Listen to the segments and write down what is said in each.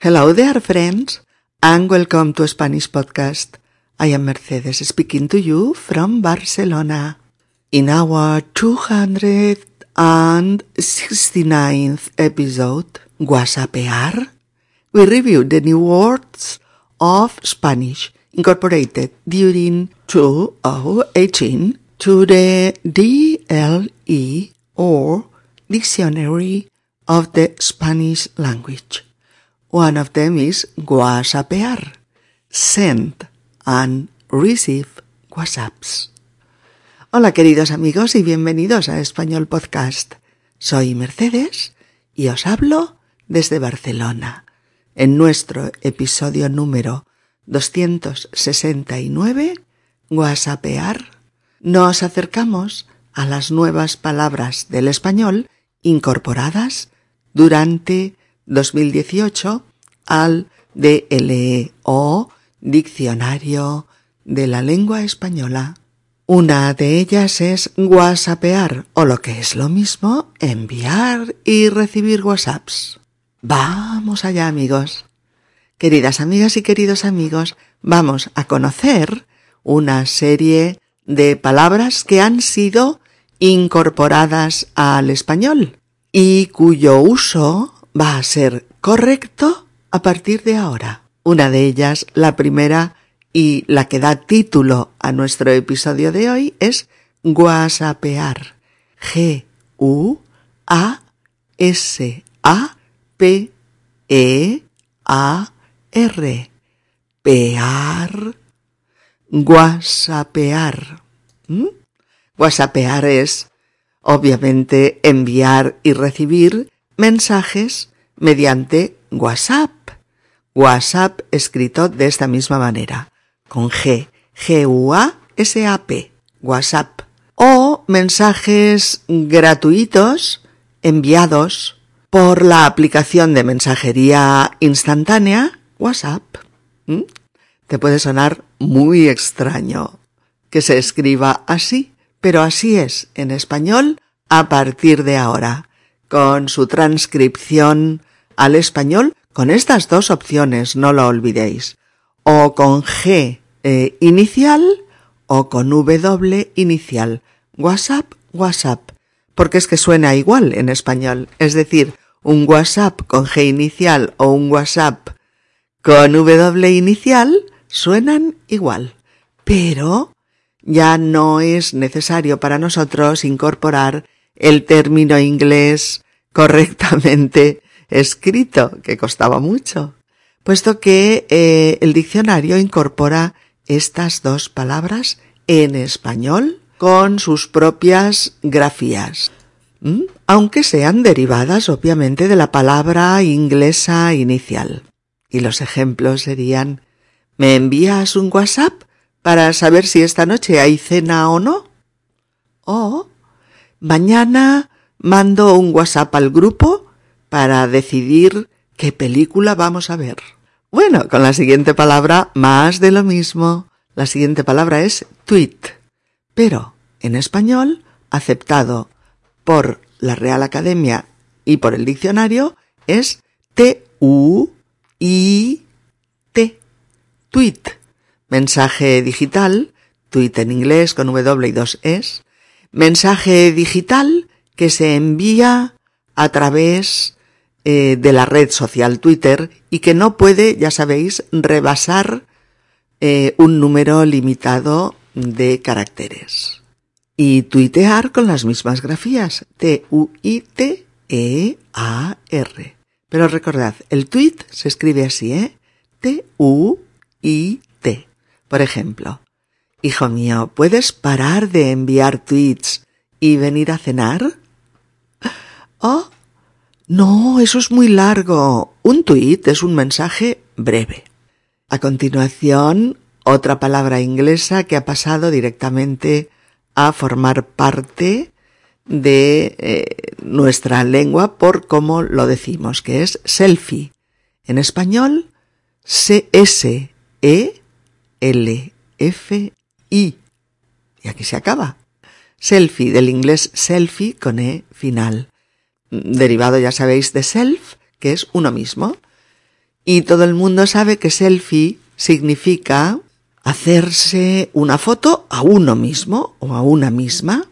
Hello there, friends, and welcome to Spanish Podcast. I am Mercedes speaking to you from Barcelona. In our 269th episode, WhatsAppear, we review the new words of Spanish incorporated during 2018 to the DLE or Dictionary of the Spanish Language. One of them is WhatsAppear, send and receive WhatsApps. Hola queridos amigos y bienvenidos a Español Podcast. Soy Mercedes y os hablo desde Barcelona, en nuestro episodio número 269, WhatsAppear, nos acercamos a las nuevas palabras del español incorporadas durante 2018 al DLO, Diccionario de la Lengua Española. Una de ellas es WhatsAppear, o lo que es lo mismo, enviar y recibir WhatsApps. Vamos allá, amigos. Queridas amigas y queridos amigos, vamos a conocer una serie de palabras que han sido incorporadas al español y cuyo uso va a ser correcto a partir de ahora. Una de ellas, la primera y la que da título a nuestro episodio de hoy es guasapear. G U A S A P E A R. Pear. Guasapear. ¿Mm? Guasapear es, obviamente, enviar y recibir mensajes mediante WhatsApp. WhatsApp escrito de esta misma manera, con G, G-U-A-S-A-P, WhatsApp. O mensajes gratuitos enviados por la aplicación de mensajería instantánea WhatsApp. ¿Mm? Te puede sonar muy extraño que se escriba así, pero así es en español a partir de ahora con su transcripción al español con estas dos opciones, no lo olvidéis, o con G eh, inicial o con W inicial. WhatsApp, WhatsApp, porque es que suena igual en español, es decir, un WhatsApp con G inicial o un WhatsApp con W inicial suenan igual, pero ya no es necesario para nosotros incorporar el término inglés correctamente escrito, que costaba mucho, puesto que eh, el diccionario incorpora estas dos palabras en español con sus propias grafías, aunque sean derivadas obviamente de la palabra inglesa inicial. Y los ejemplos serían ¿Me envías un WhatsApp para saber si esta noche hay cena o no? O Mañana mando un WhatsApp al grupo para decidir qué película vamos a ver. Bueno, con la siguiente palabra, más de lo mismo. La siguiente palabra es tweet, pero en español, aceptado por la Real Academia y por el diccionario, es T-U-I-T. Tweet. Mensaje digital, tweet en inglés con W y dos es, mensaje digital que se envía a través eh, de la red social Twitter y que no puede, ya sabéis, rebasar eh, un número limitado de caracteres. Y tuitear con las mismas grafías, T-U-I-T-E-A-R. Pero recordad, el tweet se escribe así, ¿eh? T-U-I-T. Por ejemplo, Hijo mío, ¿puedes parar de enviar tweets y venir a cenar? Oh, no, eso es muy largo. Un tweet es un mensaje breve. A continuación, otra palabra inglesa que ha pasado directamente a formar parte de eh, nuestra lengua por cómo lo decimos, que es selfie. En español, C-S-E-L-F y. Y aquí se acaba. Selfie, del inglés selfie con E final. Derivado, ya sabéis, de self, que es uno mismo. Y todo el mundo sabe que selfie significa hacerse una foto a uno mismo o a una misma.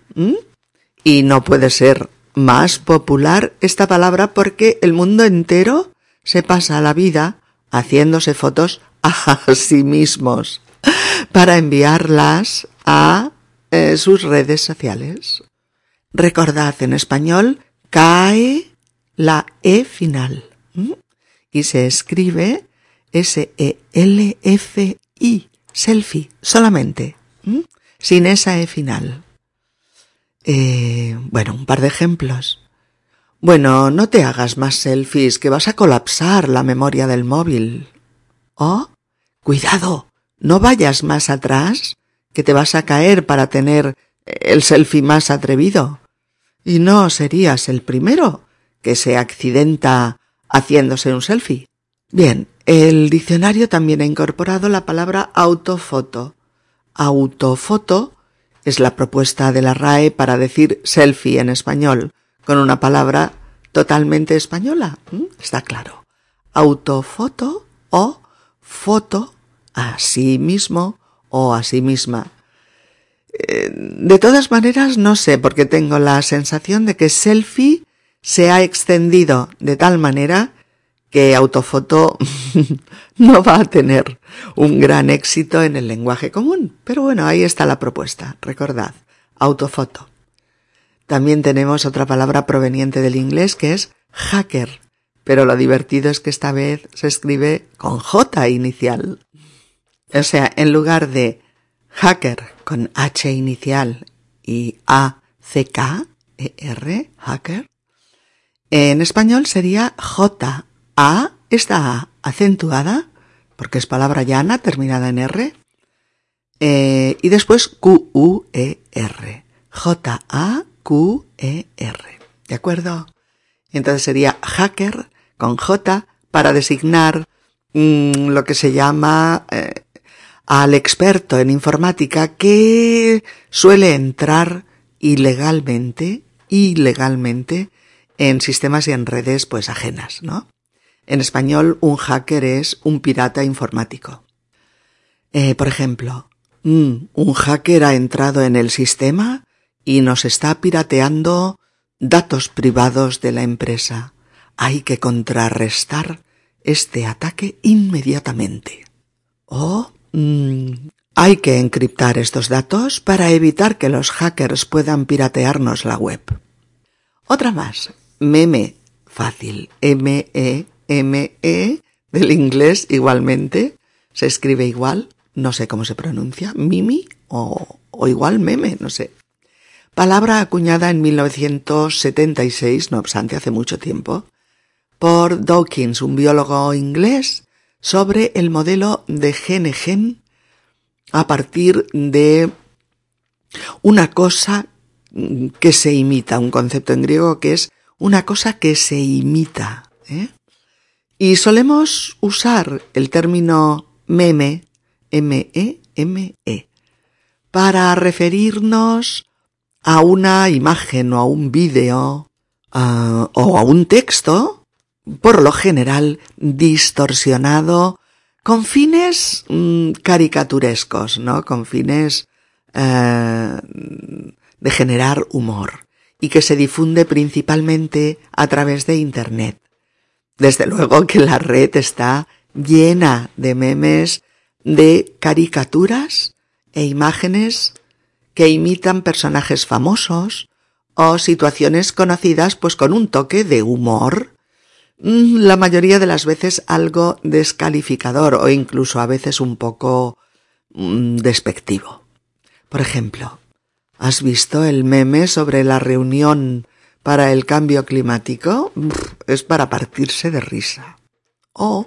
Y no puede ser más popular esta palabra porque el mundo entero se pasa la vida haciéndose fotos a sí mismos para enviarlas a eh, sus redes sociales. Recordad, en español cae la E final y se escribe S-E-L-F-I, selfie, solamente, sin esa E final. Eh, bueno, un par de ejemplos. Bueno, no te hagas más selfies, que vas a colapsar la memoria del móvil. Oh, cuidado, no vayas más atrás, que te vas a caer para tener el selfie más atrevido. Y no serías el primero que se accidenta haciéndose un selfie. Bien, el diccionario también ha incorporado la palabra autofoto. Autofoto es la propuesta de la RAE para decir selfie en español, con una palabra totalmente española. Está claro. Autofoto o foto a sí mismo o a sí misma. Eh, de todas maneras, no sé, porque tengo la sensación de que selfie se ha extendido de tal manera que autofoto no va a tener un gran éxito en el lenguaje común. Pero bueno, ahí está la propuesta. Recordad, autofoto. También tenemos otra palabra proveniente del inglés que es hacker. Pero lo divertido es que esta vez se escribe con J inicial. O sea, en lugar de hacker con H inicial y A C K E R, hacker, en español sería J A, esta A acentuada, porque es palabra llana terminada en R, eh, y después Q U E R, J A Q E R, ¿de acuerdo? Entonces sería hacker con J para designar mm, lo que se llama eh, al experto en informática que suele entrar ilegalmente, ilegalmente, en sistemas y en redes pues ajenas, ¿no? En español, un hacker es un pirata informático. Eh, por ejemplo, mm, un hacker ha entrado en el sistema y nos está pirateando datos privados de la empresa. Hay que contrarrestar este ataque inmediatamente. O Mm, hay que encriptar estos datos para evitar que los hackers puedan piratearnos la web. Otra más. Meme. Fácil. M-E-M-E. del inglés igualmente. Se escribe igual. No sé cómo se pronuncia. Mimi o, o igual meme. No sé. Palabra acuñada en 1976, no obstante hace mucho tiempo, por Dawkins, un biólogo inglés sobre el modelo de gene-gen a partir de una cosa que se imita, un concepto en griego que es una cosa que se imita. ¿eh? Y solemos usar el término meme, M-E-M-E, -E, para referirnos a una imagen o a un vídeo o a un texto por lo general distorsionado con fines mm, caricaturescos, ¿no? Con fines eh, de generar humor y que se difunde principalmente a través de Internet. Desde luego que la red está llena de memes, de caricaturas e imágenes que imitan personajes famosos o situaciones conocidas pues con un toque de humor la mayoría de las veces algo descalificador o incluso a veces un poco mm, despectivo. Por ejemplo, ¿has visto el meme sobre la reunión para el cambio climático? Es para partirse de risa. Oh,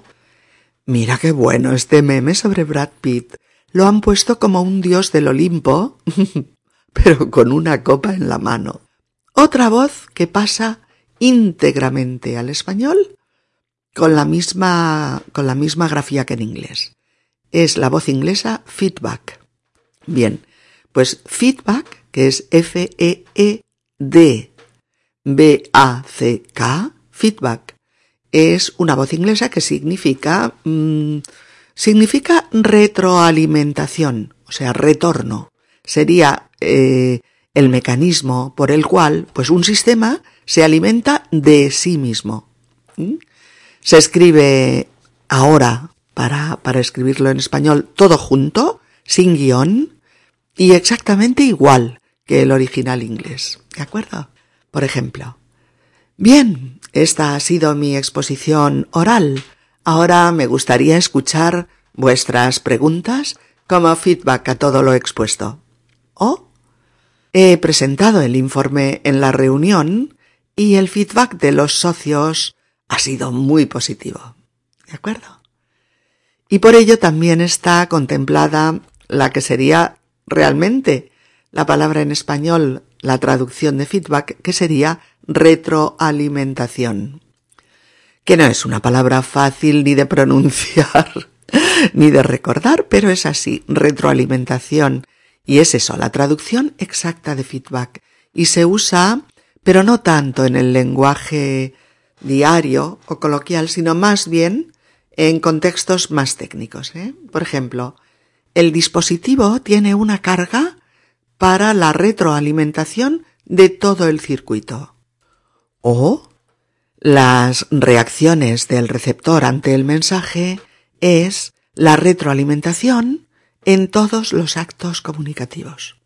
mira qué bueno este meme sobre Brad Pitt. Lo han puesto como un dios del Olimpo, pero con una copa en la mano. Otra voz que pasa íntegramente al español con la misma, con la misma grafía que en inglés. Es la voz inglesa feedback. Bien, pues feedback, que es F-E-E-D B-A-C-K, feedback. es una voz inglesa que significa mm, significa retroalimentación, o sea, retorno. Sería eh, el mecanismo por el cual, pues, un sistema se alimenta de sí mismo. Se escribe ahora, para, para escribirlo en español, todo junto, sin guion, y exactamente igual que el original inglés. ¿De acuerdo? Por ejemplo, bien, esta ha sido mi exposición oral. Ahora me gustaría escuchar vuestras preguntas como feedback a todo lo expuesto. O he presentado el informe en la reunión y el feedback de los socios ha sido muy positivo. ¿De acuerdo? Y por ello también está contemplada la que sería realmente la palabra en español, la traducción de feedback, que sería retroalimentación. Que no es una palabra fácil ni de pronunciar ni de recordar, pero es así, retroalimentación. Y es eso, la traducción exacta de feedback. Y se usa, pero no tanto en el lenguaje diario o coloquial, sino más bien en contextos más técnicos. ¿eh? Por ejemplo, el dispositivo tiene una carga para la retroalimentación de todo el circuito. O las reacciones del receptor ante el mensaje es la retroalimentación en todos los actos comunicativos.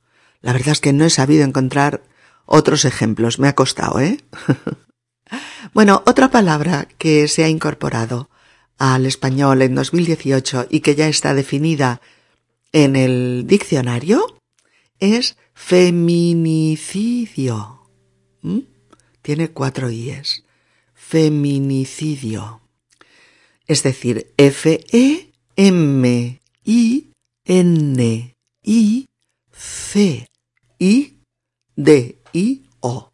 La verdad es que no he sabido encontrar otros ejemplos. Me ha costado, ¿eh? bueno, otra palabra que se ha incorporado al español en 2018 y que ya está definida en el diccionario es feminicidio. ¿Mm? Tiene cuatro i's. Feminicidio. Es decir, F-E M I O.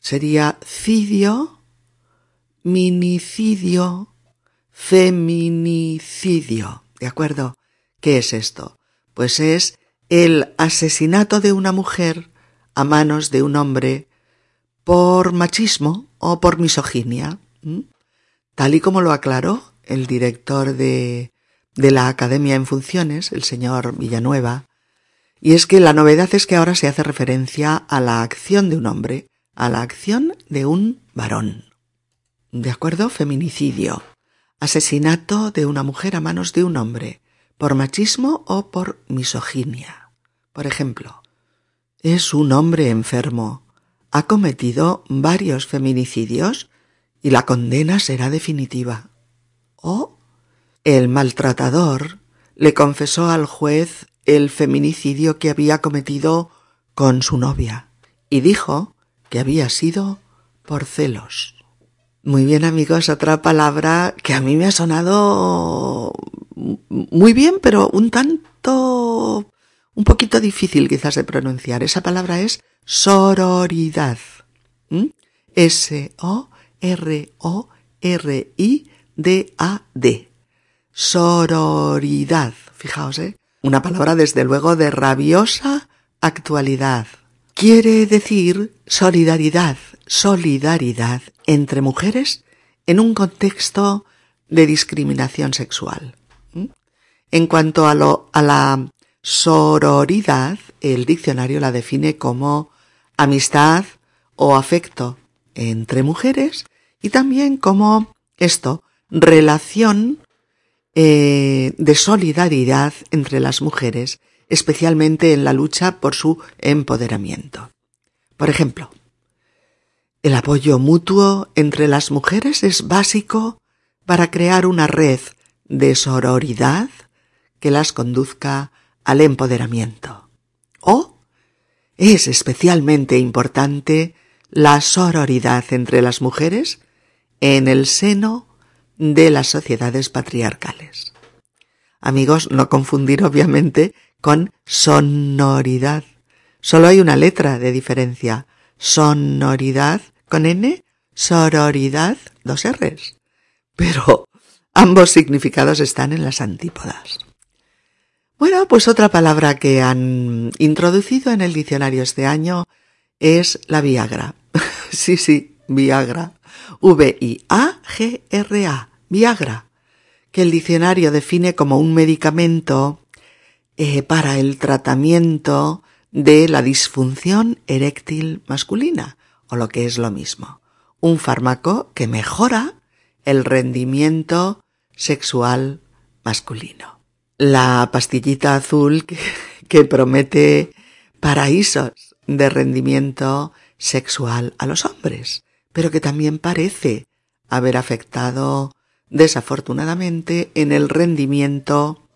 Sería cidio, minicidio, feminicidio. ¿De acuerdo? ¿Qué es esto? Pues es el asesinato de una mujer a manos de un hombre por machismo o por misoginia. Tal y como lo aclaró el director de de la Academia en Funciones, el señor Villanueva, y es que la novedad es que ahora se hace referencia a la acción de un hombre, a la acción de un varón. ¿De acuerdo? Feminicidio. Asesinato de una mujer a manos de un hombre, por machismo o por misoginia. Por ejemplo, es un hombre enfermo. Ha cometido varios feminicidios y la condena será definitiva. O el maltratador le confesó al juez el feminicidio que había cometido con su novia y dijo que había sido por celos. Muy bien amigos, otra palabra que a mí me ha sonado muy bien, pero un tanto, un poquito difícil quizás de pronunciar. Esa palabra es sororidad. ¿Mm? S-O-R-O-R-I-D-A-D sororidad. Fijaos, ¿eh? Una palabra desde luego de rabiosa actualidad. Quiere decir solidaridad, solidaridad entre mujeres en un contexto de discriminación sexual. ¿Mm? En cuanto a, lo, a la sororidad, el diccionario la define como amistad o afecto entre mujeres y también como esto, relación eh, de solidaridad entre las mujeres, especialmente en la lucha por su empoderamiento. Por ejemplo, el apoyo mutuo entre las mujeres es básico para crear una red de sororidad que las conduzca al empoderamiento. O es especialmente importante la sororidad entre las mujeres en el seno de las sociedades patriarcales. Amigos, no confundir obviamente con sonoridad. Solo hay una letra de diferencia. Sonoridad con N, sororidad, dos R's. Pero ambos significados están en las antípodas. Bueno, pues otra palabra que han introducido en el diccionario este año es la Viagra. sí, sí, Viagra. V-I-A-G-R-A, Viagra, que el diccionario define como un medicamento eh, para el tratamiento de la disfunción eréctil masculina, o lo que es lo mismo, un fármaco que mejora el rendimiento sexual masculino. La pastillita azul que promete paraísos de rendimiento sexual a los hombres, pero que también parece haber afectado desafortunadamente en el rendimiento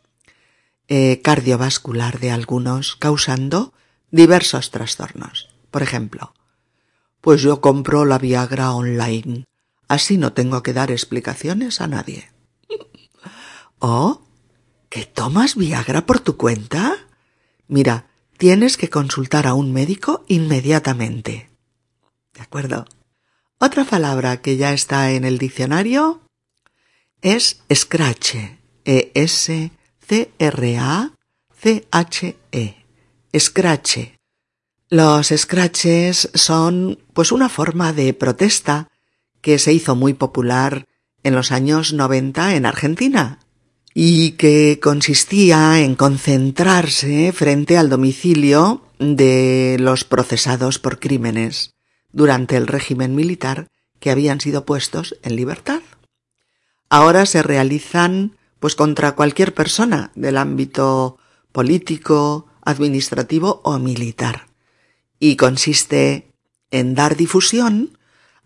eh, cardiovascular de algunos, causando diversos trastornos. Por ejemplo, pues yo compro la Viagra online, así no tengo que dar explicaciones a nadie. ¿O que tomas Viagra por tu cuenta? Mira, tienes que consultar a un médico inmediatamente. ¿De acuerdo? Otra palabra que ya está en el diccionario es scratch, E-S C-R-A-C-H-E. Scratch. Los scratches son pues una forma de protesta que se hizo muy popular en los años 90 en Argentina y que consistía en concentrarse frente al domicilio de los procesados por crímenes durante el régimen militar que habían sido puestos en libertad. Ahora se realizan pues contra cualquier persona del ámbito político, administrativo o militar. Y consiste en dar difusión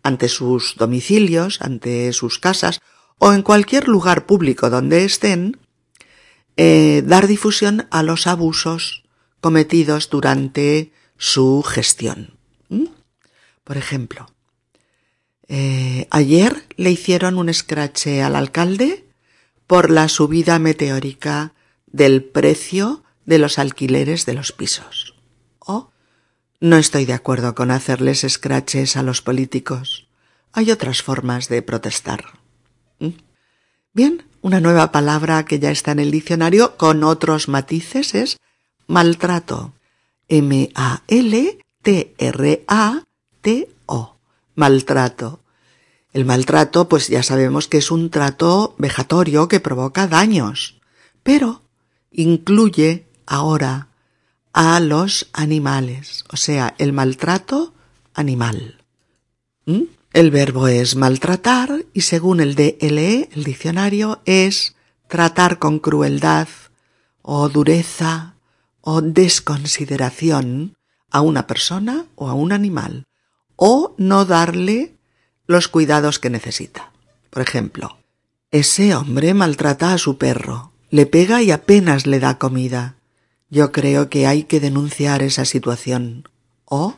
ante sus domicilios, ante sus casas o en cualquier lugar público donde estén, eh, dar difusión a los abusos cometidos durante su gestión. ¿Mm? Por ejemplo, eh, ayer le hicieron un escrache al alcalde por la subida meteórica del precio de los alquileres de los pisos. O no estoy de acuerdo con hacerles escraches a los políticos. Hay otras formas de protestar. ¿Mm? Bien, una nueva palabra que ya está en el diccionario con otros matices es maltrato. M-A-L-T-R-A-T-O. Maltrato. El maltrato, pues ya sabemos que es un trato vejatorio que provoca daños, pero incluye ahora a los animales, o sea, el maltrato animal. ¿Mm? El verbo es maltratar y según el DLE, el diccionario, es tratar con crueldad o dureza o desconsideración a una persona o a un animal o no darle los cuidados que necesita. Por ejemplo, ese hombre maltrata a su perro, le pega y apenas le da comida. Yo creo que hay que denunciar esa situación. O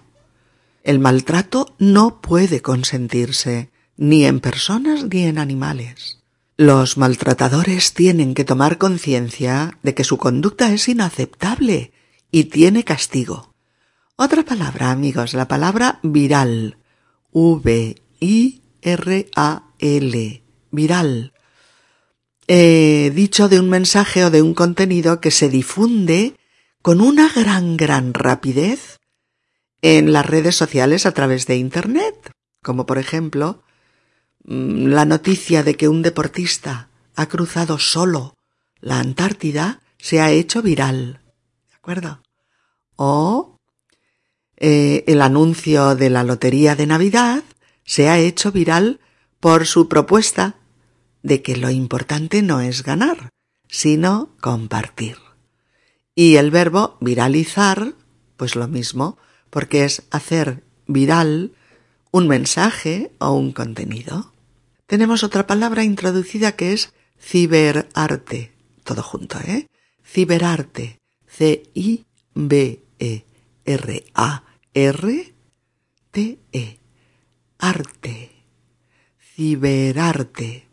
el maltrato no puede consentirse ni en personas ni en animales. Los maltratadores tienen que tomar conciencia de que su conducta es inaceptable y tiene castigo. Otra palabra, amigos, la palabra viral. Viral. He dicho de un mensaje o de un contenido que se difunde con una gran, gran rapidez en las redes sociales a través de Internet, como por ejemplo mm, la noticia de que un deportista ha cruzado solo la Antártida se ha hecho viral. ¿De acuerdo? O eh, el anuncio de la Lotería de Navidad se ha hecho viral por su propuesta de que lo importante no es ganar, sino compartir. Y el verbo viralizar, pues lo mismo, porque es hacer viral un mensaje o un contenido. Tenemos otra palabra introducida que es ciberarte, todo junto, ¿eh? Ciberarte, C-I-B-E-R-A-R-T-E arte, ciberarte,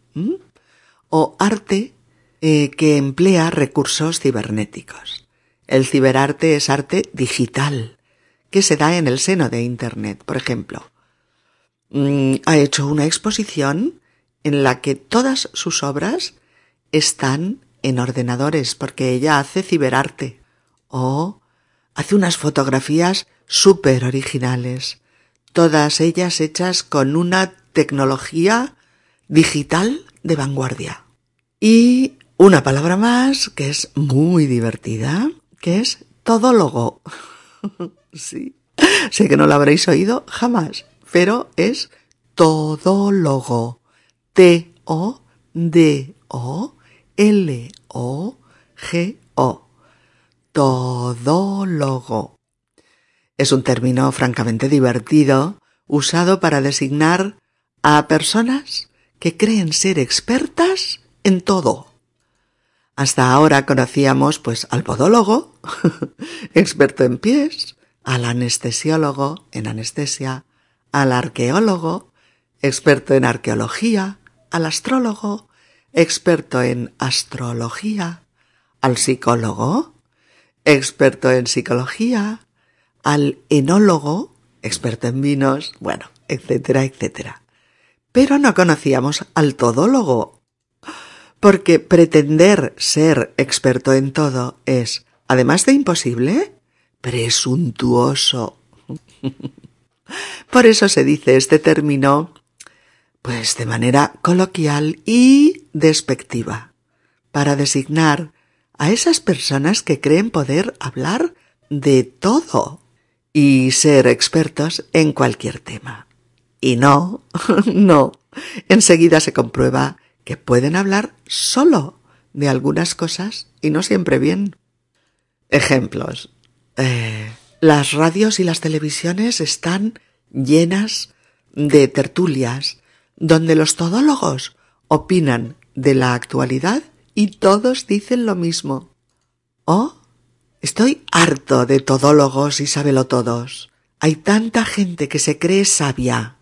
o arte eh, que emplea recursos cibernéticos. El ciberarte es arte digital, que se da en el seno de Internet. Por ejemplo, mm, ha hecho una exposición en la que todas sus obras están en ordenadores, porque ella hace ciberarte. O hace unas fotografías súper originales, todas ellas hechas con una tecnología digital de vanguardia. Y una palabra más que es muy divertida, que es todólogo. sí. Sé que no lo habréis oído jamás, pero es todólogo. T-O-D-O-L-O-G-O. Todólogo. Es un término francamente divertido usado para designar a personas que creen ser expertas en todo. Hasta ahora conocíamos pues al podólogo, experto en pies, al anestesiólogo en anestesia, al arqueólogo, experto en arqueología, al astrólogo, experto en astrología, al psicólogo, experto en psicología, al enólogo, experto en vinos, bueno, etcétera, etcétera. Pero no conocíamos al todólogo, porque pretender ser experto en todo es, además de imposible, presuntuoso. Por eso se dice este término, pues de manera coloquial y despectiva, para designar a esas personas que creen poder hablar de todo y ser expertos en cualquier tema. Y no, no, enseguida se comprueba que pueden hablar solo de algunas cosas y no siempre bien. Ejemplos. Eh, las radios y las televisiones están llenas de tertulias donde los todólogos opinan de la actualidad y todos dicen lo mismo. Oh, estoy harto de todólogos y todos. Hay tanta gente que se cree sabia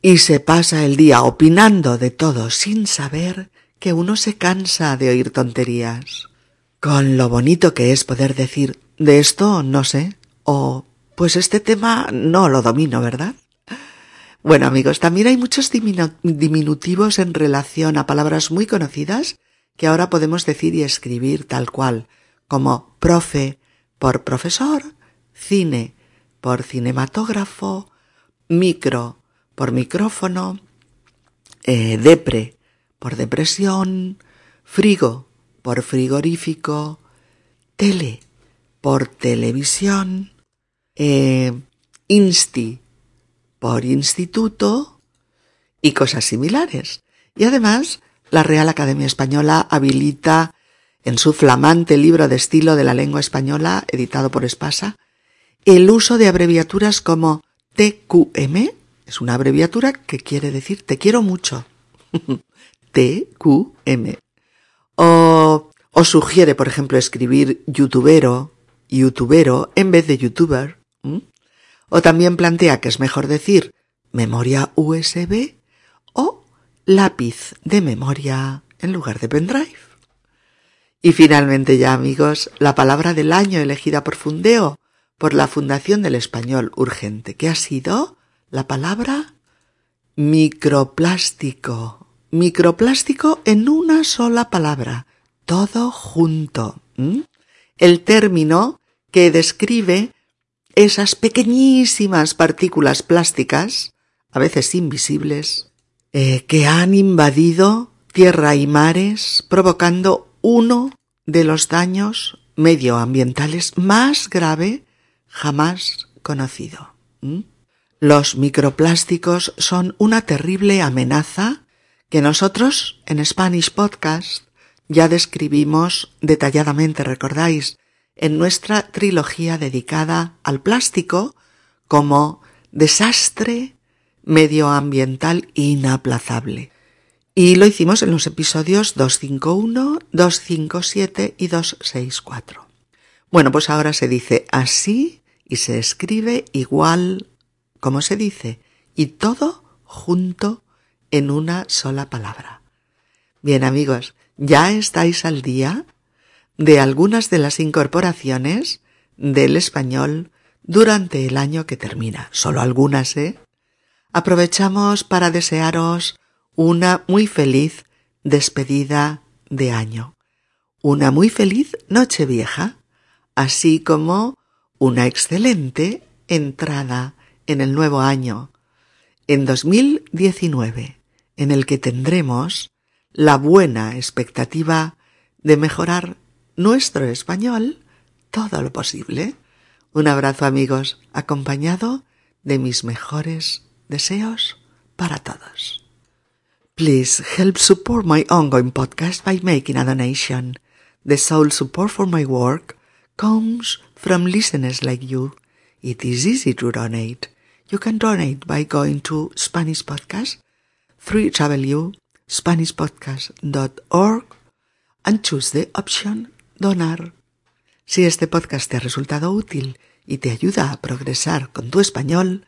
y se pasa el día opinando de todo sin saber que uno se cansa de oír tonterías. Con lo bonito que es poder decir de esto no sé, o pues este tema no lo domino, ¿verdad? Bueno amigos, también hay muchos diminutivos en relación a palabras muy conocidas que ahora podemos decir y escribir tal cual, como profe por profesor, cine por cinematógrafo, micro por micrófono, eh, depre por depresión, frigo por frigorífico, tele por televisión, eh, insti por instituto y cosas similares. Y además, la Real Academia Española habilita en su flamante libro de estilo de la lengua española, editado por Espasa, el uso de abreviaturas como TQM, es una abreviatura que quiere decir te quiero mucho. TQM. O, o sugiere, por ejemplo, escribir youtubero, youtubero en vez de youtuber. O también plantea que es mejor decir memoria USB lápiz de memoria en lugar de pendrive. Y finalmente ya amigos, la palabra del año elegida por Fundeo, por la Fundación del Español Urgente, que ha sido la palabra microplástico. Microplástico en una sola palabra, todo junto. El término que describe esas pequeñísimas partículas plásticas, a veces invisibles, eh, que han invadido tierra y mares, provocando uno de los daños medioambientales más grave jamás conocido. Los microplásticos son una terrible amenaza que nosotros en Spanish Podcast ya describimos detalladamente, recordáis, en nuestra trilogía dedicada al plástico como desastre medioambiental inaplazable. Y lo hicimos en los episodios 251, 257 y 264. Bueno, pues ahora se dice así y se escribe igual como se dice, y todo junto en una sola palabra. Bien amigos, ya estáis al día de algunas de las incorporaciones del español durante el año que termina. Solo algunas, ¿eh? Aprovechamos para desearos una muy feliz despedida de año, una muy feliz noche vieja, así como una excelente entrada en el nuevo año, en 2019, en el que tendremos la buena expectativa de mejorar nuestro español todo lo posible. Un abrazo amigos, acompañado de mis mejores deseos para todos. Please help support my ongoing podcast by making a donation. The sole support for my work comes from listeners like you. It is easy to donate. You can donate by going to Spanish Podcast, 3w, and choose the option Donar. Si este podcast te ha resultado útil y te ayuda a progresar con tu español,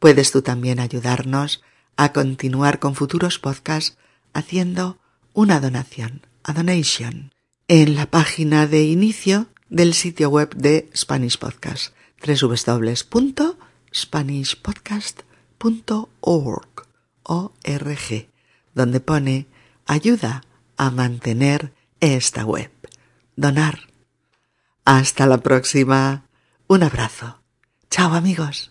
puedes tú también ayudarnos a continuar con futuros podcasts haciendo una donación, a donation, en la página de inicio del sitio web de Spanish Podcast, www.spanishpodcast.org, donde pone ayuda a mantener esta web. Donar. Hasta la próxima. Un abrazo. Chao amigos.